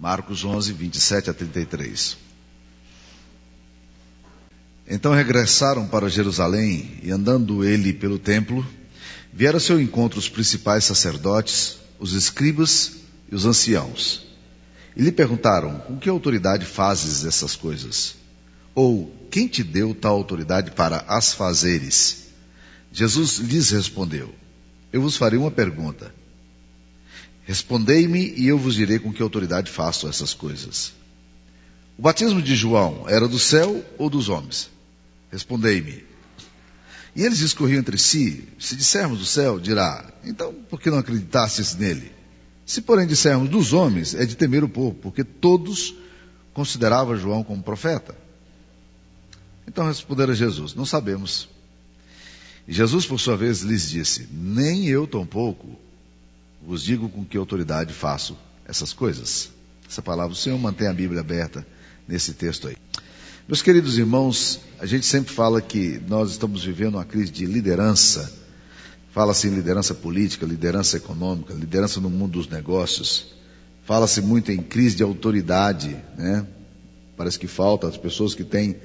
Marcos 11, 27 a 33. Então regressaram para Jerusalém e, andando ele pelo templo, vieram ao seu encontro os principais sacerdotes, os escribas e os anciãos. E lhe perguntaram: Com que autoridade fazes essas coisas? Ou quem te deu tal autoridade para as fazeres? Jesus lhes respondeu: Eu vos farei uma pergunta. Respondei-me e eu vos direi com que autoridade faço essas coisas. O batismo de João era do céu ou dos homens? Respondei-me. E eles discorriam entre si: Se dissermos do céu, dirá, então por que não acreditastes nele? Se, porém, dissermos dos homens, é de temer o povo, porque todos consideravam João como profeta. Então responderam a Jesus: Não sabemos. E Jesus, por sua vez, lhes disse: Nem eu tampouco vos digo com que autoridade faço essas coisas. Essa palavra, o Senhor mantém a Bíblia aberta nesse texto aí. Meus queridos irmãos, a gente sempre fala que nós estamos vivendo uma crise de liderança. Fala-se em liderança política, liderança econômica, liderança no mundo dos negócios. Fala-se muito em crise de autoridade, né? Parece que falta, as pessoas que têm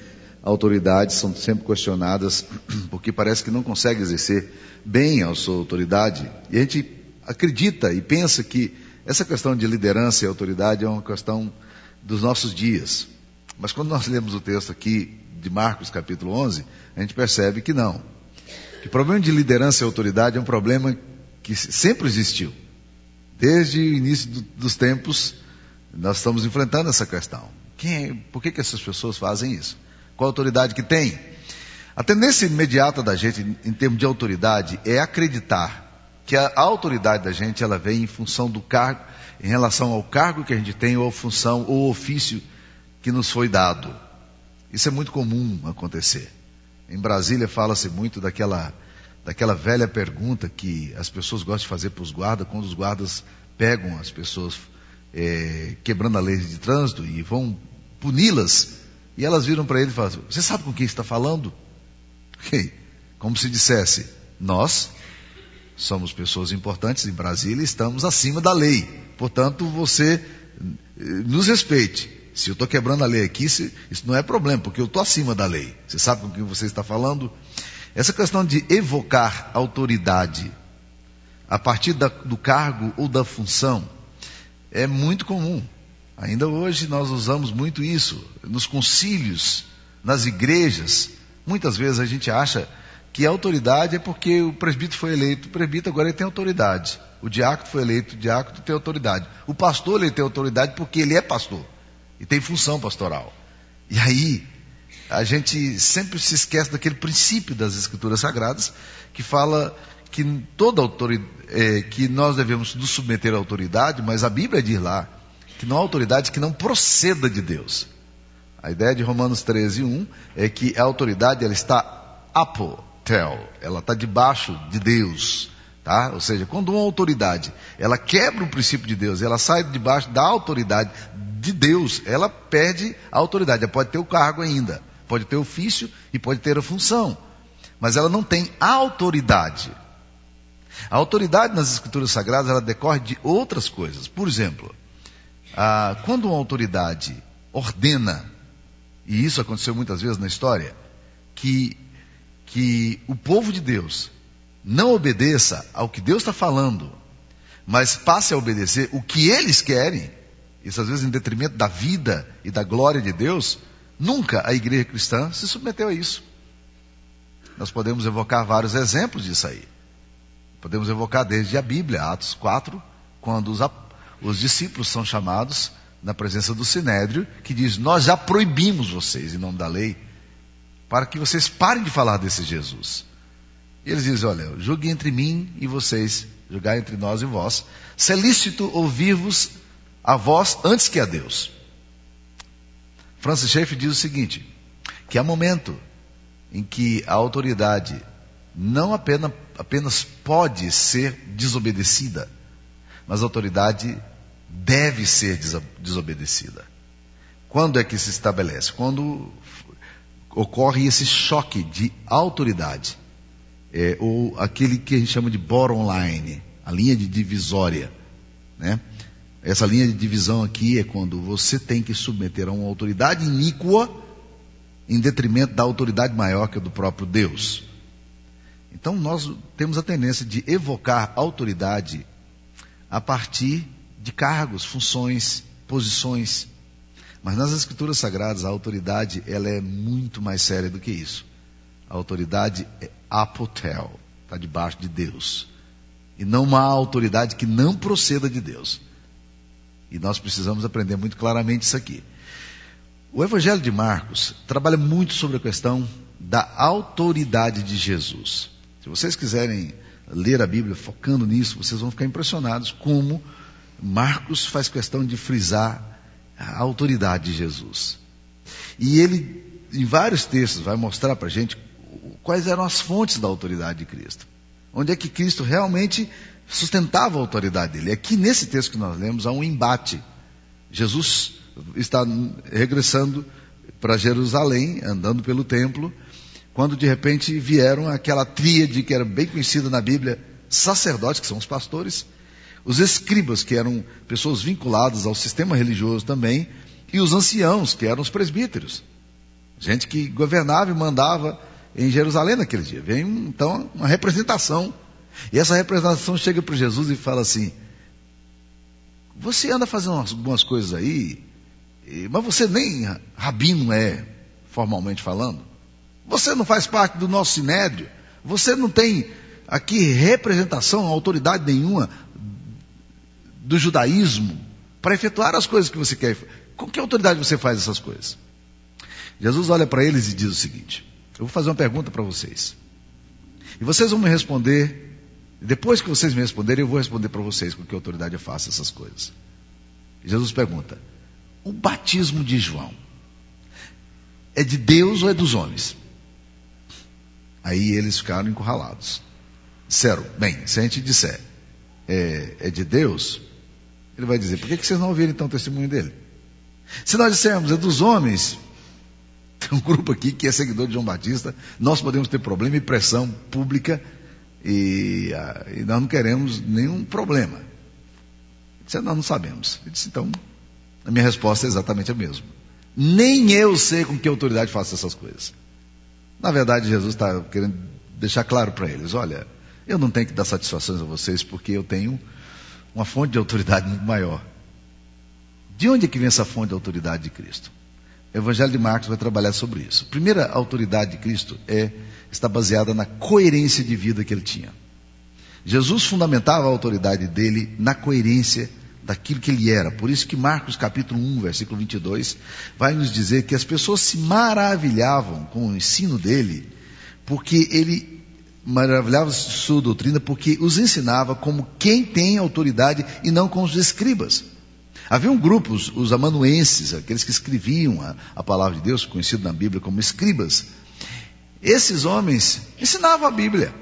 autoridade são sempre questionadas porque parece que não conseguem exercer bem a sua autoridade. E a gente acredita e pensa que essa questão de liderança e autoridade é uma questão dos nossos dias. Mas quando nós lemos o texto aqui de Marcos capítulo 11, a gente percebe que não. Que o problema de liderança e autoridade é um problema que sempre existiu. Desde o início do, dos tempos, nós estamos enfrentando essa questão. Quem, por que, que essas pessoas fazem isso? Qual a autoridade que tem? A tendência imediata da gente, em termos de autoridade, é acreditar que a autoridade da gente ela vem em função do cargo, em relação ao cargo que a gente tem, ou função, ou ofício que nos foi dado. Isso é muito comum acontecer. Em Brasília fala-se muito daquela, daquela velha pergunta que as pessoas gostam de fazer para os guardas, quando os guardas pegam as pessoas é, quebrando a lei de trânsito e vão puni-las e elas viram para ele e falaram: Você sabe com quem está falando? Como se dissesse: Nós somos pessoas importantes em Brasília e estamos acima da lei. Portanto, você eh, nos respeite. Se eu estou quebrando a lei aqui, isso não é problema, porque eu estou acima da lei. Você sabe com quem você está falando? Essa questão de evocar autoridade a partir da, do cargo ou da função é muito comum. Ainda hoje nós usamos muito isso. Nos concílios, nas igrejas, muitas vezes a gente acha que a autoridade é porque o presbítero foi eleito. O presbítero agora ele tem autoridade. O diácono foi eleito, o diácono tem autoridade. O pastor ele tem autoridade porque ele é pastor e tem função pastoral. E aí a gente sempre se esquece daquele princípio das escrituras sagradas que fala que toda autoridade, é, que nós devemos nos submeter à autoridade, mas a Bíblia diz lá que não há autoridade que não proceda de Deus. A ideia de Romanos 13, 1 é que a autoridade ela está apotel, ela está debaixo de Deus. Tá? Ou seja, quando uma autoridade ela quebra o princípio de Deus, ela sai debaixo da autoridade de Deus, ela perde a autoridade. Ela pode ter o cargo ainda, pode ter o ofício e pode ter a função, mas ela não tem autoridade. A autoridade nas escrituras sagradas ela decorre de outras coisas. Por exemplo, quando uma autoridade ordena, e isso aconteceu muitas vezes na história, que, que o povo de Deus não obedeça ao que Deus está falando, mas passe a obedecer o que eles querem, isso às vezes em detrimento da vida e da glória de Deus, nunca a igreja cristã se submeteu a isso. Nós podemos evocar vários exemplos disso aí. Podemos evocar desde a Bíblia, Atos 4, quando os os discípulos são chamados na presença do Sinédrio, que diz: Nós já proibimos vocês, em nome da lei, para que vocês parem de falar desse Jesus. E eles dizem: Olha, julgue entre mim e vocês, julgar entre nós e vós. Se é lícito ouvir-vos a vós antes que a Deus. Francis Schaeffer diz o seguinte: que há momento em que a autoridade não apenas, apenas pode ser desobedecida, mas a autoridade deve ser desobedecida. Quando é que se estabelece? Quando ocorre esse choque de autoridade, é, ou aquele que a gente chama de bottom line, a linha de divisória, né? Essa linha de divisão aqui é quando você tem que submeter a uma autoridade iníqua em detrimento da autoridade maior que é do próprio Deus. Então nós temos a tendência de evocar autoridade a partir de cargos, funções, posições. Mas nas escrituras sagradas a autoridade ela é muito mais séria do que isso. A autoridade é apotel, está debaixo de Deus. E não uma autoridade que não proceda de Deus. E nós precisamos aprender muito claramente isso aqui. O Evangelho de Marcos trabalha muito sobre a questão da autoridade de Jesus. Se vocês quiserem ler a Bíblia focando nisso, vocês vão ficar impressionados como Marcos faz questão de frisar a autoridade de Jesus. E ele, em vários textos, vai mostrar para a gente quais eram as fontes da autoridade de Cristo. Onde é que Cristo realmente sustentava a autoridade dele. Aqui nesse texto que nós lemos há um embate. Jesus está regressando para Jerusalém, andando pelo templo, quando de repente vieram aquela tríade que era bem conhecida na Bíblia, sacerdotes, que são os pastores, os escribas, que eram pessoas vinculadas ao sistema religioso também, e os anciãos, que eram os presbíteros. Gente que governava e mandava em Jerusalém naquele dia. Vem então uma representação. E essa representação chega para Jesus e fala assim: Você anda fazendo algumas coisas aí, mas você nem rabino é, formalmente falando. Você não faz parte do nosso sinédrio. Você não tem aqui representação, autoridade nenhuma do judaísmo para efetuar as coisas que você quer. Com que autoridade você faz essas coisas? Jesus olha para eles e diz o seguinte: Eu vou fazer uma pergunta para vocês. E vocês vão me responder. Depois que vocês me responderem, eu vou responder para vocês com que autoridade eu faço essas coisas. Jesus pergunta: O batismo de João é de Deus ou é dos homens? Aí eles ficaram encurralados. Disseram, bem, se a gente disser é, é de Deus, ele vai dizer, por que, vocês não ouviram então o testemunho dele? Se nós dissermos é dos homens, tem um grupo aqui que é seguidor de João Batista, nós podemos ter problema e pressão pública e, ah, e nós não queremos nenhum problema. Disse, nós não sabemos. Ele disse, então, a minha resposta é exatamente a mesma. Nem eu sei com que autoridade faço essas coisas. Na verdade, Jesus está querendo deixar claro para eles: olha, eu não tenho que dar satisfações a vocês porque eu tenho uma fonte de autoridade muito maior. De onde é que vem essa fonte de autoridade de Cristo? O Evangelho de Marcos vai trabalhar sobre isso. A primeira autoridade de Cristo é está baseada na coerência de vida que ele tinha. Jesus fundamentava a autoridade dele na coerência daquilo que ele era. Por isso que Marcos capítulo 1, versículo 22, vai nos dizer que as pessoas se maravilhavam com o ensino dele, porque ele maravilhava sua doutrina, porque os ensinava como quem tem autoridade e não com os escribas. Havia um grupo, os, os amanuenses, aqueles que escreviam a, a palavra de Deus, conhecido na Bíblia como escribas. Esses homens ensinavam a Bíblia.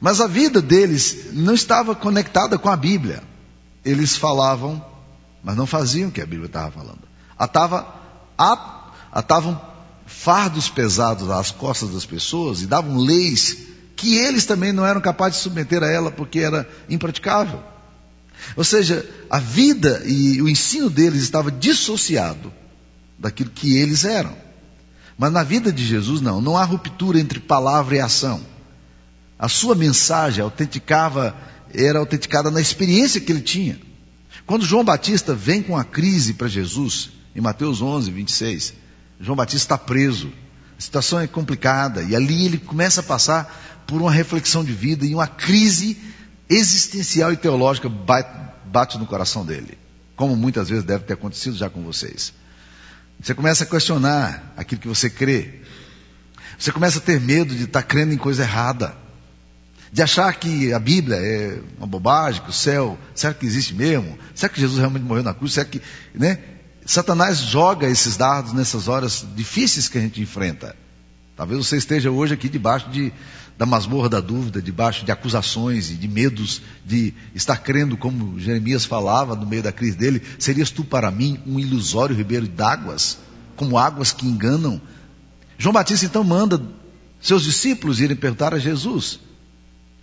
Mas a vida deles não estava conectada com a Bíblia eles falavam, mas não faziam o que a Bíblia estava falando. Atavam fardos pesados às costas das pessoas e davam leis que eles também não eram capazes de submeter a ela porque era impraticável. Ou seja, a vida e o ensino deles estava dissociado daquilo que eles eram. Mas na vida de Jesus não, não há ruptura entre palavra e ação. A sua mensagem autenticava era autenticada na experiência que ele tinha. Quando João Batista vem com a crise para Jesus, em Mateus 11, 26, João Batista está preso, a situação é complicada, e ali ele começa a passar por uma reflexão de vida e uma crise existencial e teológica bate no coração dele, como muitas vezes deve ter acontecido já com vocês. Você começa a questionar aquilo que você crê. Você começa a ter medo de estar crendo em coisa errada de achar que a Bíblia é uma bobagem, que o céu, será que existe mesmo? Será que Jesus realmente morreu na cruz? Será que, né? Satanás joga esses dardos nessas horas difíceis que a gente enfrenta. Talvez você esteja hoje aqui debaixo de, da masmorra da dúvida, debaixo de acusações e de medos de estar crendo, como Jeremias falava no meio da crise dele, serias tu para mim um ilusório ribeiro d'águas, como águas que enganam. João Batista então manda seus discípulos irem perguntar a Jesus: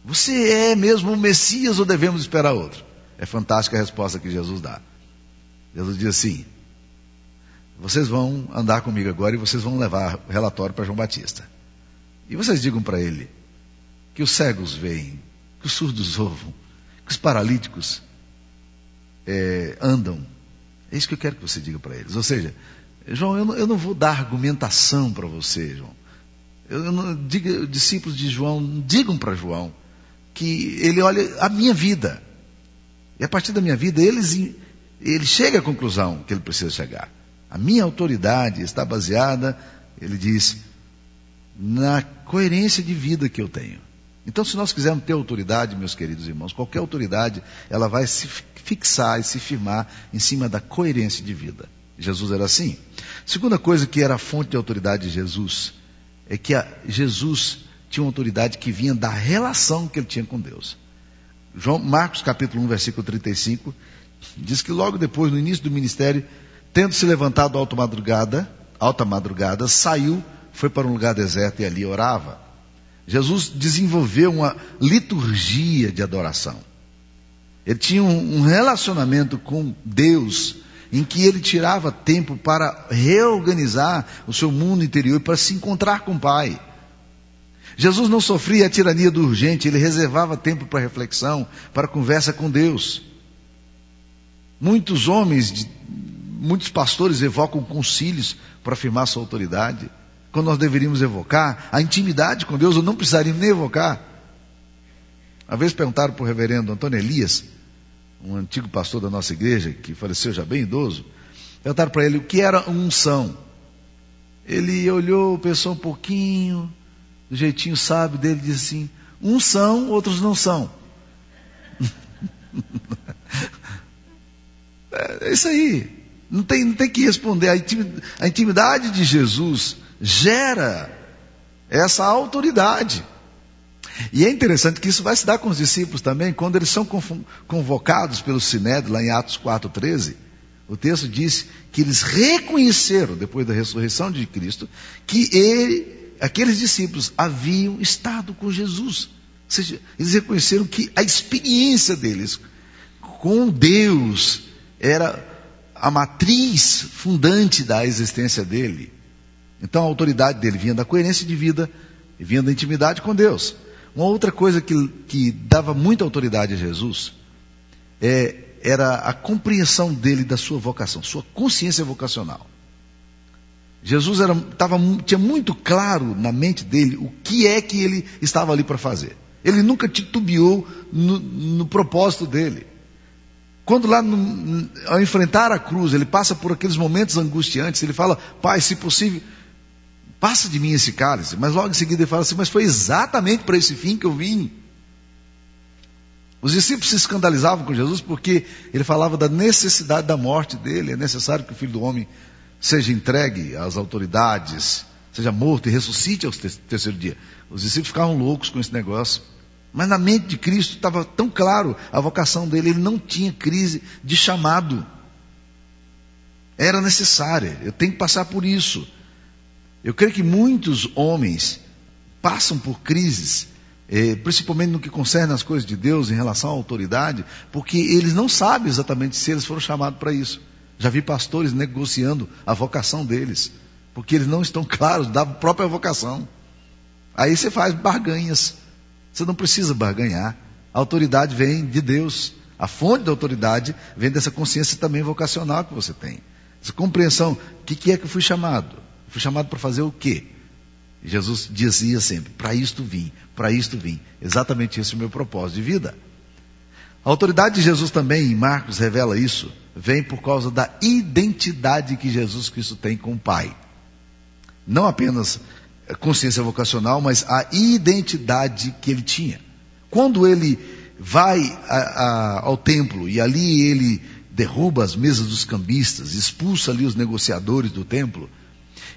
você é mesmo o Messias ou devemos esperar outro? é fantástica a resposta que Jesus dá. Jesus diz assim: vocês vão andar comigo agora e vocês vão levar o relatório para João Batista. E vocês digam para ele que os cegos veem, que os surdos ouvem, que os paralíticos é, andam. É isso que eu quero que você diga para eles. Ou seja, João, eu não, eu não vou dar argumentação para você, João. Eu, eu não, diga, discípulos de João, digam para João que ele olha a minha vida. E a partir da minha vida, eles, ele chega à conclusão que ele precisa chegar. A minha autoridade está baseada, ele diz, na coerência de vida que eu tenho. Então, se nós quisermos ter autoridade, meus queridos irmãos, qualquer autoridade, ela vai se fixar e se firmar em cima da coerência de vida. Jesus era assim. Segunda coisa que era a fonte de autoridade de Jesus é que Jesus tinha uma autoridade que vinha da relação que ele tinha com Deus. João Marcos capítulo 1, versículo 35, diz que logo depois, no início do ministério, tendo se levantado alta madrugada, alta madrugada, saiu, foi para um lugar deserto e ali orava. Jesus desenvolveu uma liturgia de adoração. Ele tinha um relacionamento com Deus em que ele tirava tempo para reorganizar o seu mundo interior para se encontrar com o Pai. Jesus não sofria a tirania do urgente, ele reservava tempo para reflexão, para conversa com Deus. Muitos homens, muitos pastores evocam concílios para afirmar sua autoridade quando nós deveríamos evocar a intimidade com Deus, ou não precisaríamos nem evocar. Uma vez perguntaram para o reverendo Antônio Elias, um antigo pastor da nossa igreja, que faleceu já bem idoso, perguntaram para ele o que era unção. Ele olhou, pensou um pouquinho, do jeitinho sábio dele, disse assim: uns são, outros não são. é isso aí. Não tem, não tem que responder. A intimidade de Jesus gera essa autoridade. E é interessante que isso vai se dar com os discípulos também, quando eles são convocados pelo Sinédrio, lá em Atos 4,13. O texto diz que eles reconheceram, depois da ressurreição de Cristo, que ele, aqueles discípulos haviam estado com Jesus. Ou seja, eles reconheceram que a experiência deles com Deus era a matriz fundante da existência dele. Então a autoridade dele vinha da coerência de vida e vinha da intimidade com Deus. Uma outra coisa que, que dava muita autoridade a Jesus é, era a compreensão dele da sua vocação, sua consciência vocacional. Jesus era, tava, tinha muito claro na mente dele o que é que ele estava ali para fazer. Ele nunca titubeou no, no propósito dele. Quando lá, no, ao enfrentar a cruz, ele passa por aqueles momentos angustiantes, ele fala, Pai, se possível, passa de mim esse cálice. Mas logo em seguida ele fala assim, mas foi exatamente para esse fim que eu vim. Os discípulos se escandalizavam com Jesus porque ele falava da necessidade da morte dele. É necessário que o filho do homem seja entregue às autoridades, seja morto e ressuscite ao terceiro dia. Os discípulos ficavam loucos com esse negócio. Mas na mente de Cristo estava tão claro a vocação dele, ele não tinha crise de chamado. Era necessária, eu tenho que passar por isso. Eu creio que muitos homens passam por crises, eh, principalmente no que concerne as coisas de Deus em relação à autoridade, porque eles não sabem exatamente se eles foram chamados para isso. Já vi pastores negociando a vocação deles, porque eles não estão claros da própria vocação. Aí você faz barganhas. Você não precisa barganhar. A autoridade vem de Deus. A fonte da autoridade vem dessa consciência também vocacional que você tem. Essa compreensão. O que, que é que eu fui chamado? Eu fui chamado para fazer o quê? Jesus dizia sempre: para isto vim, para isto vim. Exatamente esse é o meu propósito de vida. A autoridade de Jesus também, em Marcos, revela isso, vem por causa da identidade que Jesus Cristo tem com o Pai. Não apenas consciência vocacional, mas a identidade que ele tinha. Quando ele vai a, a, ao templo e ali ele derruba as mesas dos cambistas, expulsa ali os negociadores do templo,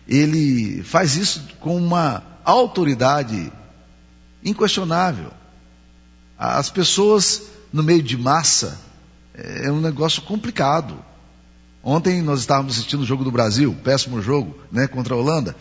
ele faz isso com uma autoridade inquestionável. As pessoas no meio de massa é um negócio complicado. Ontem nós estávamos assistindo o jogo do Brasil, péssimo jogo, né, contra a Holanda.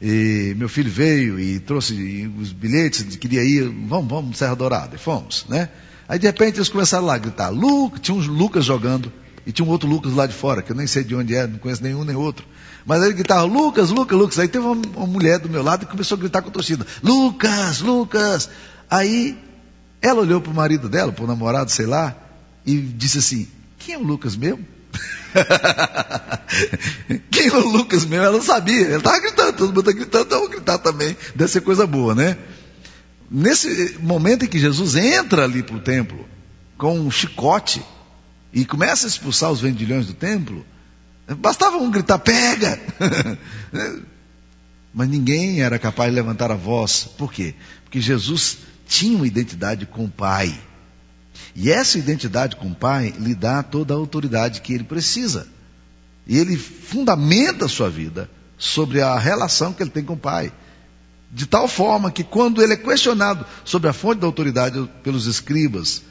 E meu filho veio e trouxe os bilhetes, queria ir, vamos, vamos, Serra Dourada, e fomos, né? Aí de repente eles começaram lá a gritar, Lucas, tinha uns Lucas jogando, e tinha um outro Lucas lá de fora, que eu nem sei de onde é, não conheço nenhum nem outro. Mas ele gritava, Lucas, Lucas, Lucas. Aí teve uma, uma mulher do meu lado que começou a gritar com a torcida, Lucas, Lucas. Aí ela olhou para o marido dela, para o namorado, sei lá, e disse assim, quem é o Lucas mesmo? Quem o Lucas mesmo? Ela não sabia. Ela estava gritando, todo mundo está gritando, então eu vou gritar também. Deve ser coisa boa, né? Nesse momento em que Jesus entra ali para o templo, com um chicote, e começa a expulsar os vendilhões do templo, bastava um gritar, pega! Mas ninguém era capaz de levantar a voz. Por quê? Porque Jesus tinha uma identidade com o Pai. E essa identidade com o Pai lhe dá toda a autoridade que ele precisa. E ele fundamenta a sua vida sobre a relação que ele tem com o Pai. De tal forma que quando ele é questionado sobre a fonte da autoridade pelos escribas,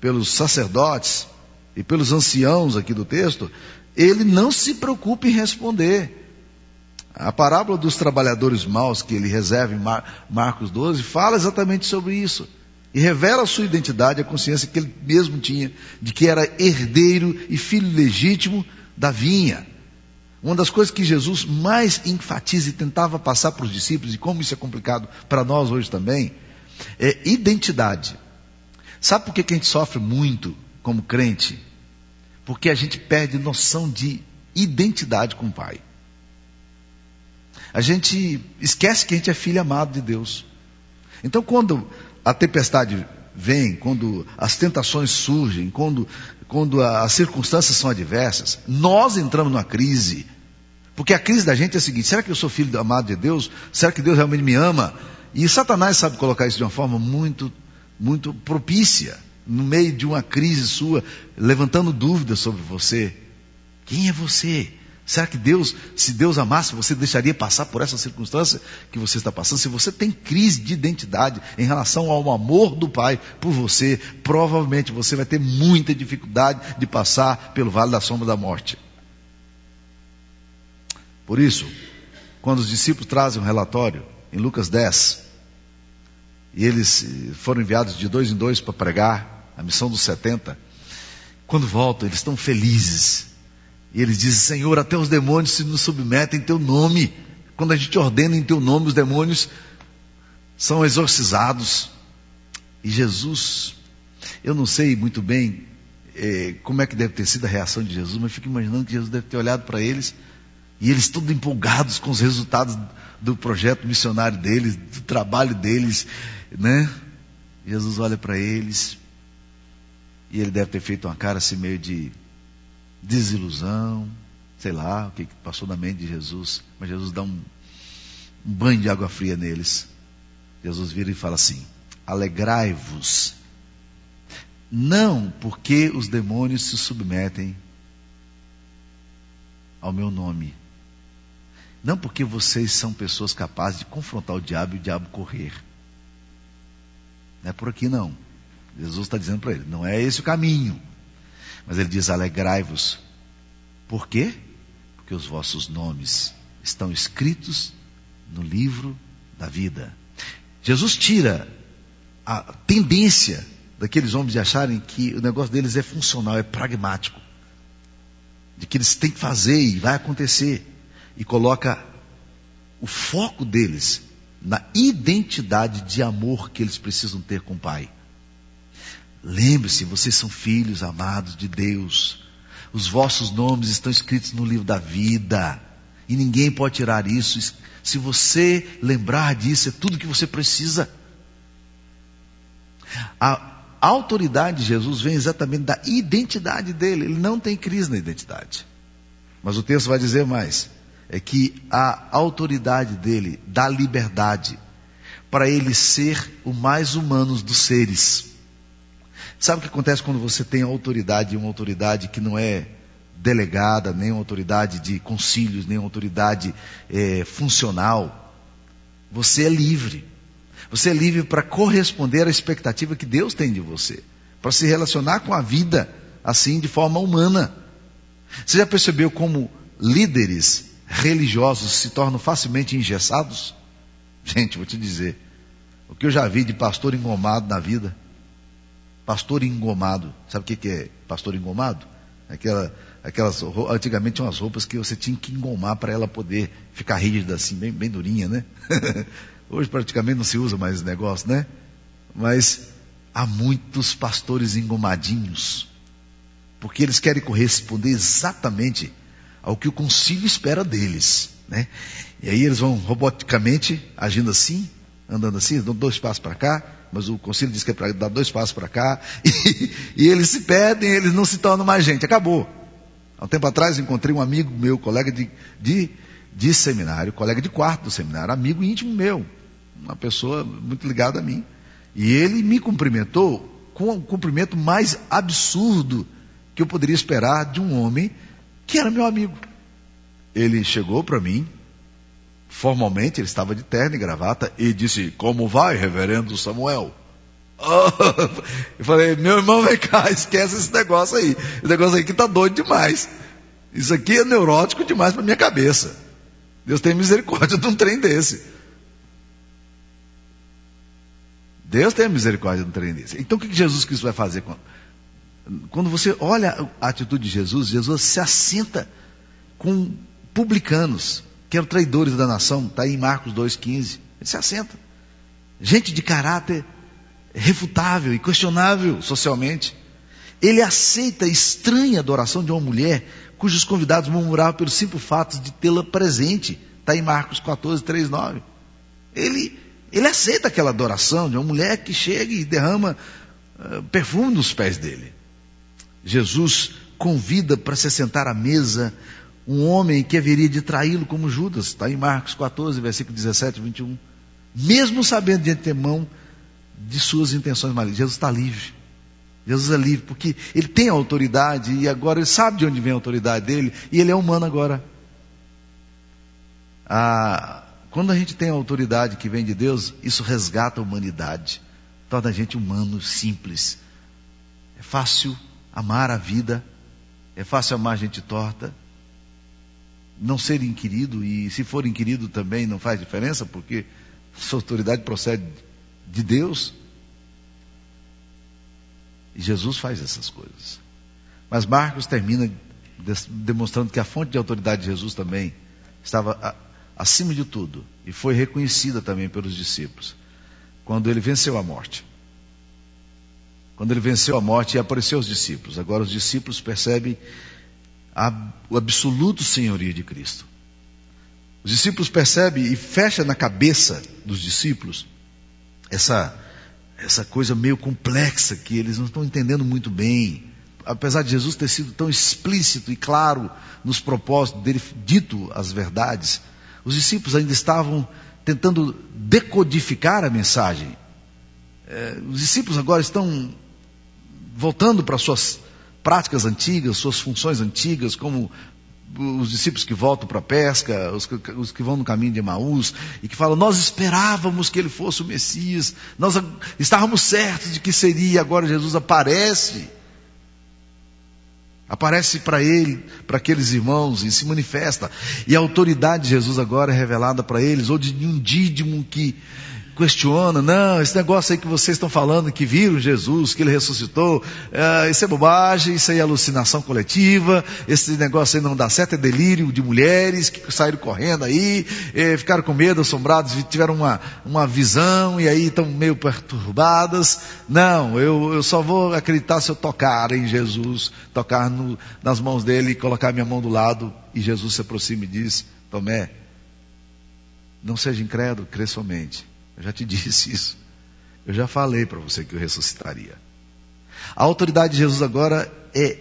pelos sacerdotes e pelos anciãos aqui do texto, ele não se preocupa em responder. A parábola dos trabalhadores maus que ele reserva em Marcos 12 fala exatamente sobre isso. E revela a sua identidade, a consciência que ele mesmo tinha, de que era herdeiro e filho legítimo da vinha. Uma das coisas que Jesus mais enfatiza e tentava passar para os discípulos, e como isso é complicado para nós hoje também, é identidade. Sabe por que, que a gente sofre muito como crente? Porque a gente perde noção de identidade com o Pai. A gente esquece que a gente é filho amado de Deus. Então, quando a tempestade vem, quando as tentações surgem, quando, quando as circunstâncias são adversas, nós entramos numa crise. Porque a crise da gente é a seguinte: será que eu sou filho amado de Deus? Será que Deus realmente me ama? E Satanás sabe colocar isso de uma forma muito, muito propícia, no meio de uma crise sua, levantando dúvidas sobre você. Quem é você? Será que Deus, se Deus amasse, você deixaria passar por essa circunstância que você está passando? Se você tem crise de identidade em relação ao amor do Pai por você, provavelmente você vai ter muita dificuldade de passar pelo vale da sombra da morte. Por isso, quando os discípulos trazem um relatório, em Lucas 10, e eles foram enviados de dois em dois para pregar a missão dos 70, quando voltam, eles estão felizes e eles dizem: Senhor, até os demônios se nos submetem em teu nome. Quando a gente ordena em teu nome, os demônios são exorcizados. E Jesus, eu não sei muito bem eh, como é que deve ter sido a reação de Jesus, mas fico imaginando que Jesus deve ter olhado para eles e eles todos empolgados com os resultados do projeto missionário deles, do trabalho deles, né? Jesus olha para eles e ele deve ter feito uma cara assim meio de desilusão, sei lá o que passou na mente de Jesus, mas Jesus dá um, um banho de água fria neles. Jesus vira e fala assim: alegrai-vos, não porque os demônios se submetem ao meu nome, não porque vocês são pessoas capazes de confrontar o diabo e o diabo correr. Não é por aqui não. Jesus está dizendo para ele: não é esse o caminho. Mas ele diz: alegrai-vos. Por quê? Porque os vossos nomes estão escritos no livro da vida. Jesus tira a tendência daqueles homens de acharem que o negócio deles é funcional, é pragmático. De que eles têm que fazer e vai acontecer. E coloca o foco deles na identidade de amor que eles precisam ter com o Pai. Lembre-se, vocês são filhos amados de Deus. Os vossos nomes estão escritos no livro da vida. E ninguém pode tirar isso. Se você lembrar disso, é tudo que você precisa. A autoridade de Jesus vem exatamente da identidade dele. Ele não tem crise na identidade. Mas o texto vai dizer mais: é que a autoridade dele dá liberdade para ele ser o mais humano dos seres. Sabe o que acontece quando você tem autoridade, uma autoridade que não é delegada, nem uma autoridade de concílios, nem uma autoridade é, funcional? Você é livre. Você é livre para corresponder à expectativa que Deus tem de você, para se relacionar com a vida assim de forma humana. Você já percebeu como líderes religiosos se tornam facilmente engessados? Gente, vou te dizer, o que eu já vi de pastor engomado na vida. Pastor engomado. Sabe o que, que é pastor engomado? Aquela, aquelas, antigamente tinham umas roupas que você tinha que engomar para ela poder ficar rígida assim, bem, bem durinha, né? Hoje praticamente não se usa mais esse negócio, né? Mas há muitos pastores engomadinhos, porque eles querem corresponder exatamente ao que o concílio espera deles, né? E aí eles vão roboticamente agindo assim, andando assim, dão dois passos para cá, mas o concílio diz que é para dar dois passos para cá, e, e, eles se perdem, eles não se tornam mais gente, acabou. Há um tempo atrás encontrei um amigo meu, colega de, de, de seminário, colega de quarto do seminário, amigo íntimo meu, uma pessoa muito ligada a mim. E ele me cumprimentou com o cumprimento mais absurdo que eu poderia esperar de um homem que era meu amigo. Ele chegou para mim, formalmente, ele estava de terno e gravata, e disse: Como vai, reverendo Samuel? eu falei: Meu irmão, vem cá, esquece esse negócio aí. Esse negócio aqui está doido demais. Isso aqui é neurótico demais para minha cabeça. Deus tem misericórdia de um trem desse. Deus tem misericórdia de um trem desse. Então o que Jesus Cristo vai fazer? Quando, quando você olha a atitude de Jesus, Jesus se assenta com publicanos, que eram traidores da nação, está aí em Marcos 2,15. Ele se assenta. Gente de caráter refutável e questionável socialmente. Ele aceita a estranha adoração de uma mulher cujos convidados murmuravam pelo simples fato de tê-la presente. Está em Marcos 14, 3, 9. Ele, ele aceita aquela adoração de uma mulher que chega e derrama uh, perfume nos pés dele. Jesus convida para se sentar à mesa um homem que haveria de traí-lo como Judas, está em Marcos 14, versículo 17 e 21. Mesmo sabendo de antemão de suas intenções malignas, Jesus está livre. Jesus é livre, porque ele tem autoridade e agora ele sabe de onde vem a autoridade dele e ele é humano agora. Ah, quando a gente tem a autoridade que vem de Deus, isso resgata a humanidade, torna a gente humano, simples. É fácil amar a vida, é fácil amar a gente torta, não ser inquirido, e se for inquirido também não faz diferença, porque sua autoridade procede de Deus. E Jesus faz essas coisas. Mas Marcos termina demonstrando que a fonte de autoridade de Jesus também estava acima de tudo e foi reconhecida também pelos discípulos quando ele venceu a morte. Quando ele venceu a morte e apareceu aos discípulos. Agora os discípulos percebem o absoluto senhorio de Cristo. Os discípulos percebem e fecha na cabeça dos discípulos essa, essa coisa meio complexa que eles não estão entendendo muito bem. Apesar de Jesus ter sido tão explícito e claro nos propósitos dele, dito as verdades, os discípulos ainda estavam tentando decodificar a mensagem. É, os discípulos agora estão voltando para suas práticas antigas, suas funções antigas, como os discípulos que voltam para a pesca, os que, os que, vão no caminho de Emaús, e que falam, nós esperávamos que ele fosse o Messias, nós estávamos certos de que seria, agora Jesus aparece, aparece para ele, para aqueles irmãos, e se manifesta, e a autoridade de Jesus agora é revelada para eles, ou de um dídimo que questiona, não, esse negócio aí que vocês estão falando, que viram Jesus, que ele ressuscitou, é, isso é bobagem, isso aí é alucinação coletiva, esse negócio aí não dá certo, é delírio de mulheres que saíram correndo aí, é, ficaram com medo, assombrados, tiveram uma, uma visão e aí estão meio perturbadas. Não, eu, eu só vou acreditar se eu tocar em Jesus, tocar no, nas mãos dele e colocar minha mão do lado e Jesus se aproxima e diz, Tomé, não seja incrédulo, crê somente. Eu já te disse isso. Eu já falei para você que eu ressuscitaria. A autoridade de Jesus agora é,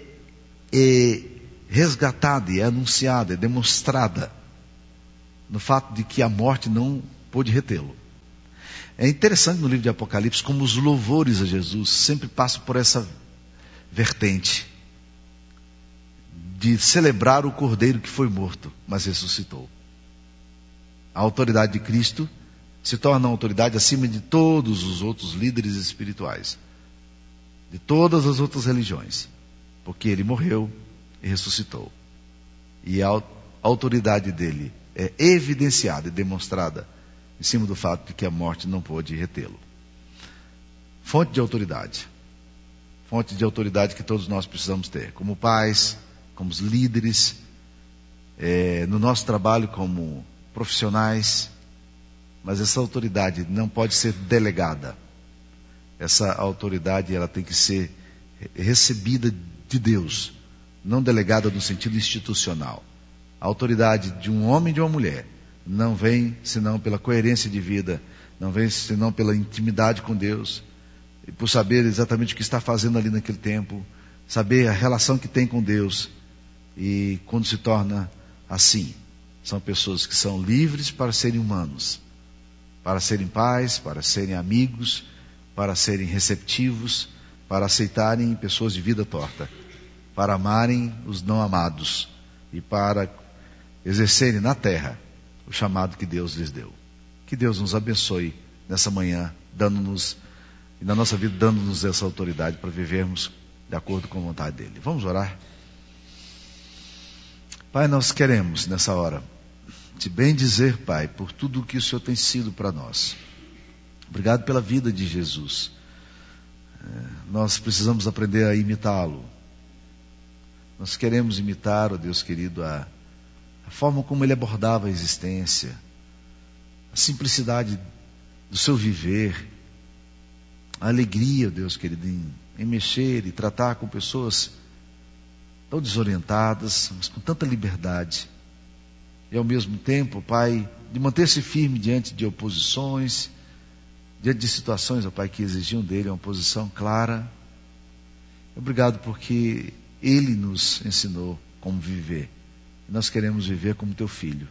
é resgatada, é anunciada, é demonstrada no fato de que a morte não pôde retê-lo. É interessante no livro de Apocalipse como os louvores a Jesus sempre passam por essa vertente de celebrar o cordeiro que foi morto, mas ressuscitou. A autoridade de Cristo se torna autoridade acima de todos os outros líderes espirituais, de todas as outras religiões, porque ele morreu e ressuscitou. E a autoridade dele é evidenciada e demonstrada em cima do fato de que a morte não pôde retê-lo. Fonte de autoridade. fonte de autoridade que todos nós precisamos ter, como pais, como líderes, é, no nosso trabalho como profissionais, mas essa autoridade não pode ser delegada. Essa autoridade ela tem que ser recebida de Deus, não delegada no sentido institucional. A autoridade de um homem e de uma mulher não vem senão pela coerência de vida, não vem senão pela intimidade com Deus, e por saber exatamente o que está fazendo ali naquele tempo, saber a relação que tem com Deus. E quando se torna assim, são pessoas que são livres para serem humanos, para serem pais, para serem amigos, para serem receptivos, para aceitarem pessoas de vida torta, para amarem os não amados e para exercerem na terra o chamado que Deus lhes deu. Que Deus nos abençoe nessa manhã, dando-nos, e na nossa vida, dando-nos essa autoridade para vivermos de acordo com a vontade dEle. Vamos orar? Pai, nós queremos nessa hora te bem dizer, Pai, por tudo o que o Senhor tem sido para nós. Obrigado pela vida de Jesus. É, nós precisamos aprender a imitá-lo. Nós queremos imitar, ó oh Deus querido, a, a forma como ele abordava a existência, a simplicidade do seu viver, a alegria, Deus querido, em, em mexer e tratar com pessoas tão desorientadas, mas com tanta liberdade. E ao mesmo tempo, Pai, de manter-se firme diante de oposições, diante de situações, ó Pai, que exigiam dele uma posição clara. Obrigado porque Ele nos ensinou como viver. E nós queremos viver como Teu Filho.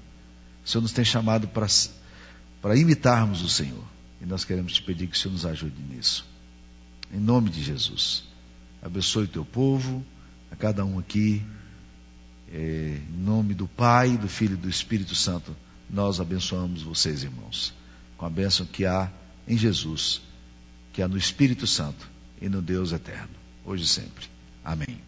O Senhor nos tem chamado para imitarmos o Senhor. E nós queremos te pedir que o Senhor nos ajude nisso. Em nome de Jesus. Abençoe o teu povo, a cada um aqui. É, em nome do Pai, do Filho e do Espírito Santo, nós abençoamos vocês, irmãos. Com a bênção que há em Jesus, que há no Espírito Santo e no Deus eterno, hoje e sempre. Amém.